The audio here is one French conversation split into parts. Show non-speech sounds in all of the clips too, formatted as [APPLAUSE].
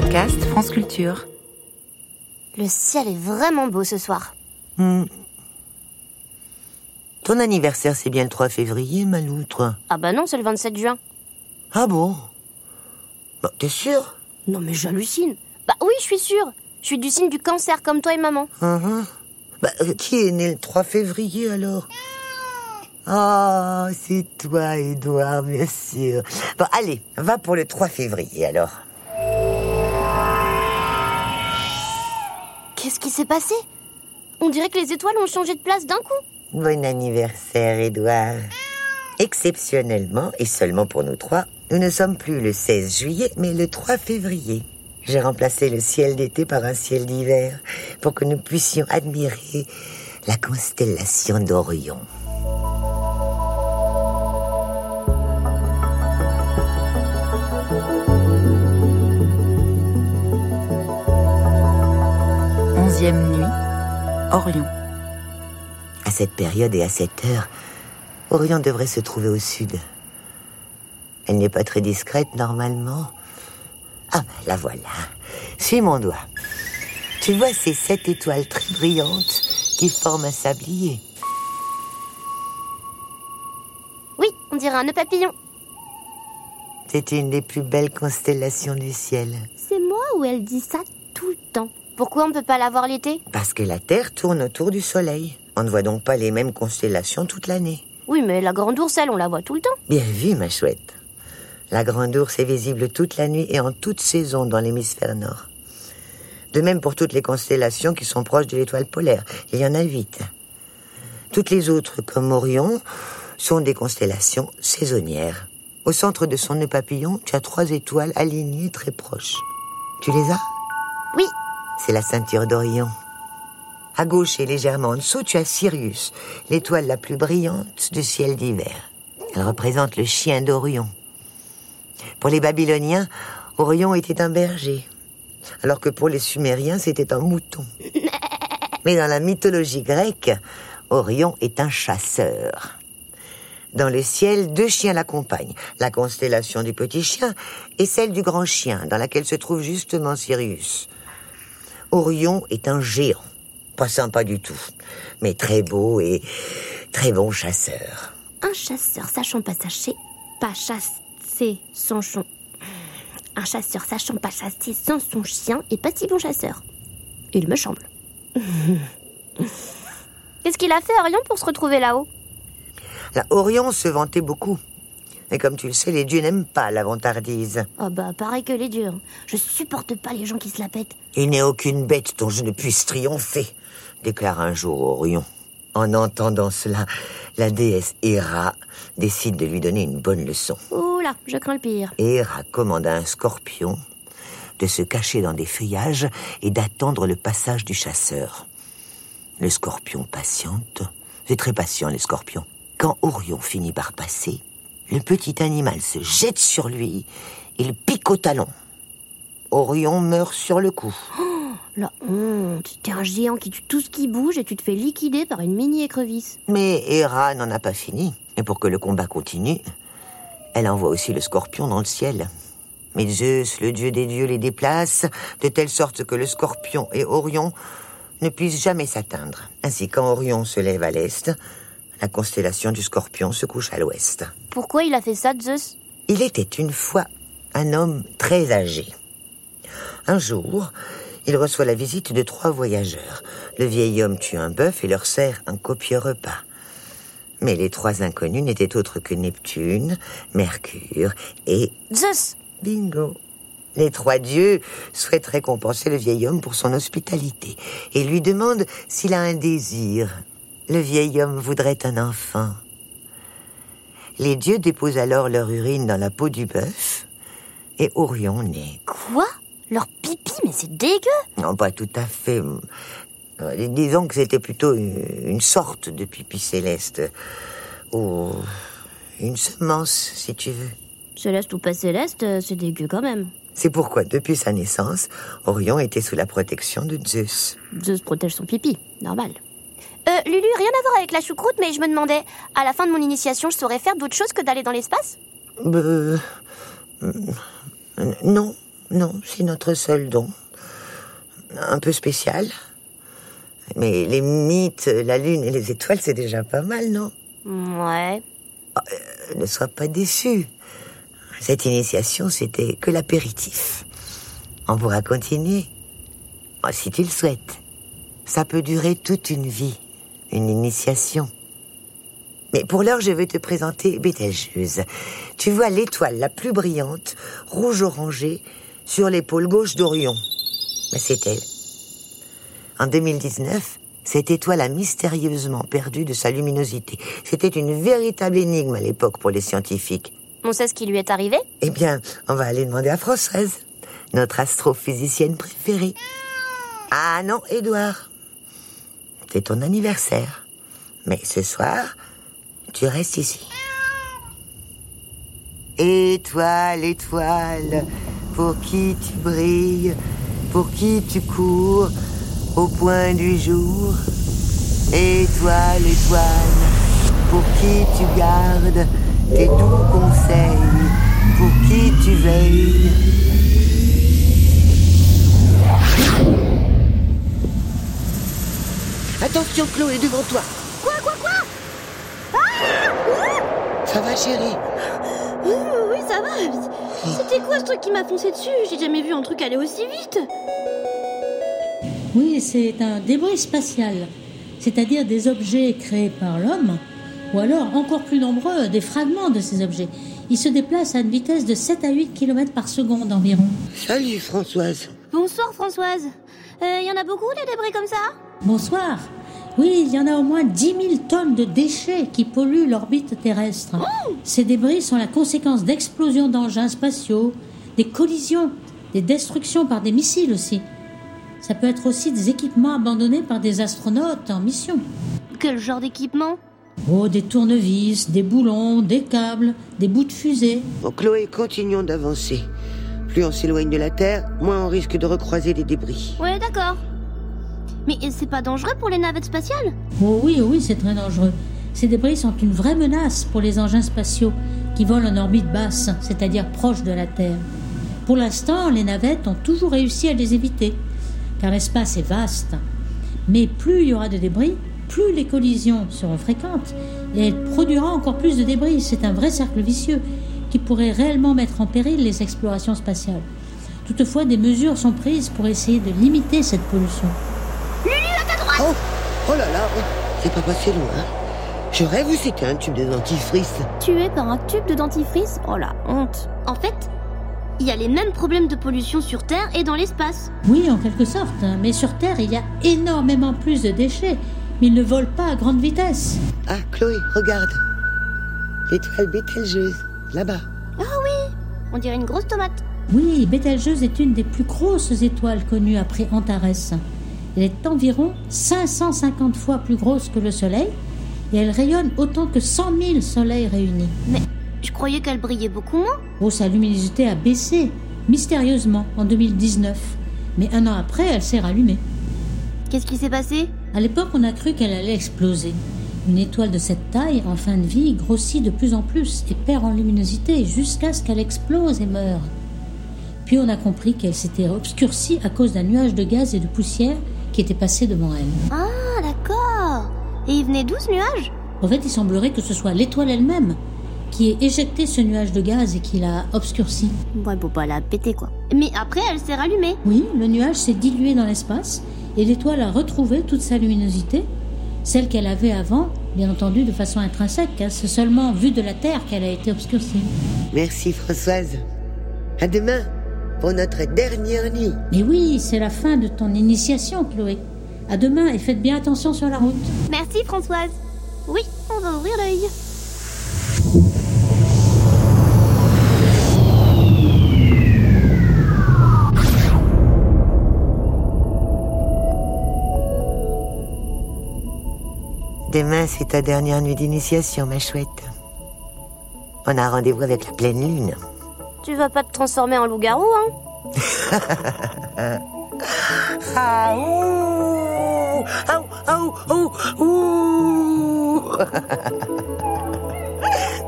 podcast France Culture. Le ciel est vraiment beau ce soir. Hmm. Ton anniversaire, c'est bien le 3 février, Maloutre Ah bah non, c'est le 27 juin. Ah bon? Bah, T'es sûr? Non mais j'hallucine. Bah oui, je suis sûre. Je suis du signe du cancer comme toi et maman. Mhm. Bah, euh, Qui est né le 3 février, alors? Ah, c'est toi, Edouard, bien sûr. Bon, allez, va pour le 3 février, alors. Qu'est-ce qui s'est passé On dirait que les étoiles ont changé de place d'un coup. Bon anniversaire, Edouard. Exceptionnellement, et seulement pour nous trois, nous ne sommes plus le 16 juillet, mais le 3 février. J'ai remplacé le ciel d'été par un ciel d'hiver pour que nous puissions admirer la constellation d'Orion. Onzième nuit, Orion. À cette période et à cette heure, Orion devrait se trouver au sud. Elle n'est pas très discrète normalement. Ah, ben, la voilà. Suis mon doigt. Tu vois ces sept étoiles très brillantes qui forment un sablier. Oui, on dirait un nœud papillon. C'est une des plus belles constellations du ciel. C'est moi ou elle dit ça tout le temps Pourquoi on ne peut pas la voir l'été? Parce que la Terre tourne autour du Soleil. On ne voit donc pas les mêmes constellations toute l'année. Oui, mais la grande ours, elle, on la voit tout le temps. Bien vu, ma chouette. La grande ours est visible toute la nuit et en toute saison dans l'hémisphère nord. De même pour toutes les constellations qui sont proches de l'étoile polaire. Il y en a huit. Toutes les autres, comme Orion, sont des constellations saisonnières. Au centre de son nœud papillon, tu as trois étoiles alignées très proches. Tu les as? Oui, C'est la ceinture d'Orion. À gauche et légèrement en dessous, tu as Sirius, l'étoile la plus brillante du ciel d'hiver. Elle représente le chien d'Orion. Pour les Babyloniens, Orion était un berger, alors que pour les Sumériens, c'était un mouton. Mais dans la mythologie grecque, Orion est un chasseur. Dans le ciel, deux chiens l'accompagnent, la constellation du petit chien et celle du grand chien, dans laquelle se trouve justement Sirius. Orion est un géant, pas sympa du tout, mais très beau et très bon chasseur. un chasseur sachant pas chasser, pas chasser son chon. Un chasseur sachant pas chasser sans son chien est pas si bon chasseur. Il me semble. [LAUGHS] Qu'est-ce qu'il a fait Orion pour se retrouver là-haut? Là, Orion se vantait beaucoup. Et comme tu le sais, les dieux n'aiment pas la vantardise. Ah bah pareil que les dieux. hein. Je supporte pas les gens qui se la pètent. Il n'est aucune bête dont je ne puisse triompher, déclare un jour Orion. En entendant cela, la déesse Héra décide de lui donner une bonne leçon. Oula, je crains le pire. Héra commande à un scorpion de se cacher dans des feuillages et d'attendre le passage du chasseur. Le scorpion patiente. C'est très patient, les scorpions. Quand Orion finit par passer, le petit animal se jette sur lui et le pique au talon. Orion meurt sur le coup. [GASPS] La honte. T'es un géant qui tue tout ce qui bouge et tu te fais liquider par une mini écrevisse. Mais Héra n'en a pas fini. Et pour que le combat continue, elle envoie aussi le scorpion dans le ciel. Mais Zeus, le dieu des dieux, les déplace, de telle sorte que le scorpion et Orion ne puissent jamais s'atteindre. Ainsi, quand Orion se lève à l'est, la constellation du scorpion se couche à l'ouest. Pourquoi il a fait ça, Zeus? Il était une fois un homme très âgé. Un jour, il reçoit la visite de trois voyageurs. Le vieil homme tue un bœuf et leur sert un copieux repas. Mais les trois inconnus n'étaient autres que Neptune, Mercure et Zeus Bingo. Les trois dieux souhaitent récompenser le vieil homme pour son hospitalité et lui demandent s'il a un désir. Le vieil homme voudrait un enfant. Les dieux déposent alors leur urine dans la peau du bœuf et Orion naît. Quoi? Leur pipi, mais c'est dégueu Non, pas tout à fait. Euh, Disons que c'était plutôt une, sorte de pipi céleste. Ou une semence, si tu veux. Céleste ou pas céleste, euh, c'est dégueu quand même. C'est pourquoi, depuis sa naissance, Orion était sous la protection de Zeus. Zeus protège son pipi, normal. Euh, Lulu, rien à voir avec la choucroute, mais je me demandais, à la fin de mon initiation, je saurais faire d'autres choses que d'aller dans l'espace? Euh, euh, non, Non, c'est notre seul don. Un peu spécial. Mais les mythes, la lune et les étoiles, c'est déjà pas mal, non? Ouais. Ne sois pas déçu. Cette initiation, c'était que l'apéritif. On pourra continuer. Oh, si tu le souhaites. Ça peut durer toute une vie, une initiation. Mais pour l'heure, je vais te présenter Bételgeuse. Tu vois l'étoile la plus brillante, rouge-orangée, sur l'épaule gauche d'Orion. C'est elle. En 2019, cette étoile a mystérieusement perdu de sa luminosité. C'était une véritable énigme à l'époque pour les scientifiques. On sait ce qui lui est arrivé? Eh bien, on va aller demander à Françoise, notre astrophysicienne préférée. Ah non, Édouard. C'est ton anniversaire. Mais ce soir, tu restes ici. Étoile, étoile, pour qui tu brilles, pour qui tu cours, au point du jour. Étoile, étoile, pour qui tu gardes tes doux conseils, pour qui tu veilles. Attention, Chloé, devant toi. Quoi, quoi, quoi Ça va, chérie Oui, oui, ça va. C'était quoi ce truc qui m'a foncé dessus J'ai jamais vu un truc aller aussi vite. Oui, c'est un débris spatial, c'est-à-dire des objets créés par l'homme, ou alors encore plus nombreux, des fragments de ces objets. Ils se déplacent à une vitesse de 7 à 8 km par seconde environ. Salut, Françoise. Bonsoir Françoise. Il y en a beaucoup des débris comme ça Bonsoir. Oui, il y en a au moins 10 000 tonnes de déchets qui polluent l'orbite terrestre. Ces débris sont la conséquence d'explosions d'engins spatiaux, des collisions, des destructions par des missiles aussi. Ça peut être aussi des équipements abandonnés par des astronautes en mission. Quel genre d'équipement Oh, des tournevis, des boulons, des câbles, des bouts de fusée. Bon, Chloé, continuons d'avancer. Plus on s'éloigne de la Terre, moins on risque de recroiser des débris. Ouais, Mais c'est pas dangereux pour les navettes spatiales Oh oui, oh oui, c'est très dangereux. Ces débris sont une vraie menace pour les engins spatiaux qui volent en orbite basse, c'est-à-dire proche de la Terre. Pour l'instant, les navettes ont toujours réussi à les éviter, car l'espace est vaste. Mais plus il y aura de débris, plus les collisions seront fréquentes, et elle produira encore plus de débris. C'est un vrai cercle vicieux qui pourrait réellement mettre en péril les explorations spatiales. Toutefois, des mesures sont prises pour essayer de limiter cette pollution. Oh, oh là là, oh, c'est pas passé loin. Je rêve ou c'était un tube de dentifrice Tué par un tube de dentifrice? Oh la honte En fait, il y a les mêmes problèmes de pollution sur Terre et dans l'espace. Oui, en quelque sorte, mais sur Terre, il y a énormément plus de déchets, mais ils ne volent pas à grande vitesse. Ah, Chloé, regarde. L'étoile Bételgeuse, là-bas. On dirait une grosse tomate. Oui, Bételgeuse est une des plus grosses étoiles connues après Antares. Elle est environ 550 fois plus grosse que le Soleil et elle rayonne autant que 100 000 soleils réunis. Je croyais qu'elle brillait beaucoup moins? Oh, sa luminosité a baissé mystérieusement en 2019, mais un an après, elle s'est rallumée. Qu'est-ce qui s'est passé? À l'époque, on a cru qu'elle allait exploser. Une étoile de cette taille, en fin de vie, grossit de plus en plus et perd en luminosité jusqu'à ce qu'elle explose et meure. Puis on a compris qu'elle s'était obscurcie à cause d'un nuage de gaz et de poussière qui était passé devant elle. Ah, d'accord. Et il venait d'où ce nuage? En fait, il semblerait que ce soit l'étoile elle-même qui ait éjecté ce nuage de gaz et qui l'a obscurci. Ouais, bon, pas la péter quoi. Mais après, elle s'est rallumée. Oui, le nuage s'est dilué dans l'espace et l'étoile a retrouvé toute sa luminosité, celle qu'elle avait avant, bien entendu de façon intrinsèque, hein, c'est seulement vue de la Terre qu'elle a été obscurcie. Merci, Françoise. À demain pour notre dernière nuit. Mais oui, c'est la fin de ton initiation, Chloé. À demain et faites bien attention sur la route. Merci Françoise. Oui, on va ouvrir l'œil. Demain, c'est ta dernière nuit d'initiation, ma chouette. On a rendez-vous avec la pleine lune. Tu vas pas te transformer en loup-garou, hein [LAUGHS] Ah, ouh, ah, ouh, ouh, ouh,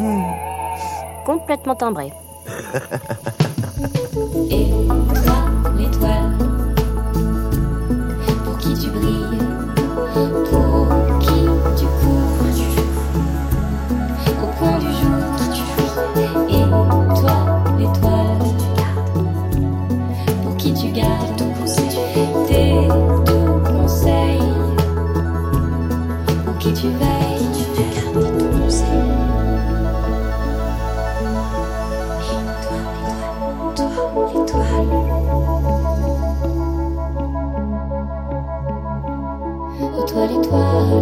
ouh. Complètement timbré. [LAUGHS] l'étoile.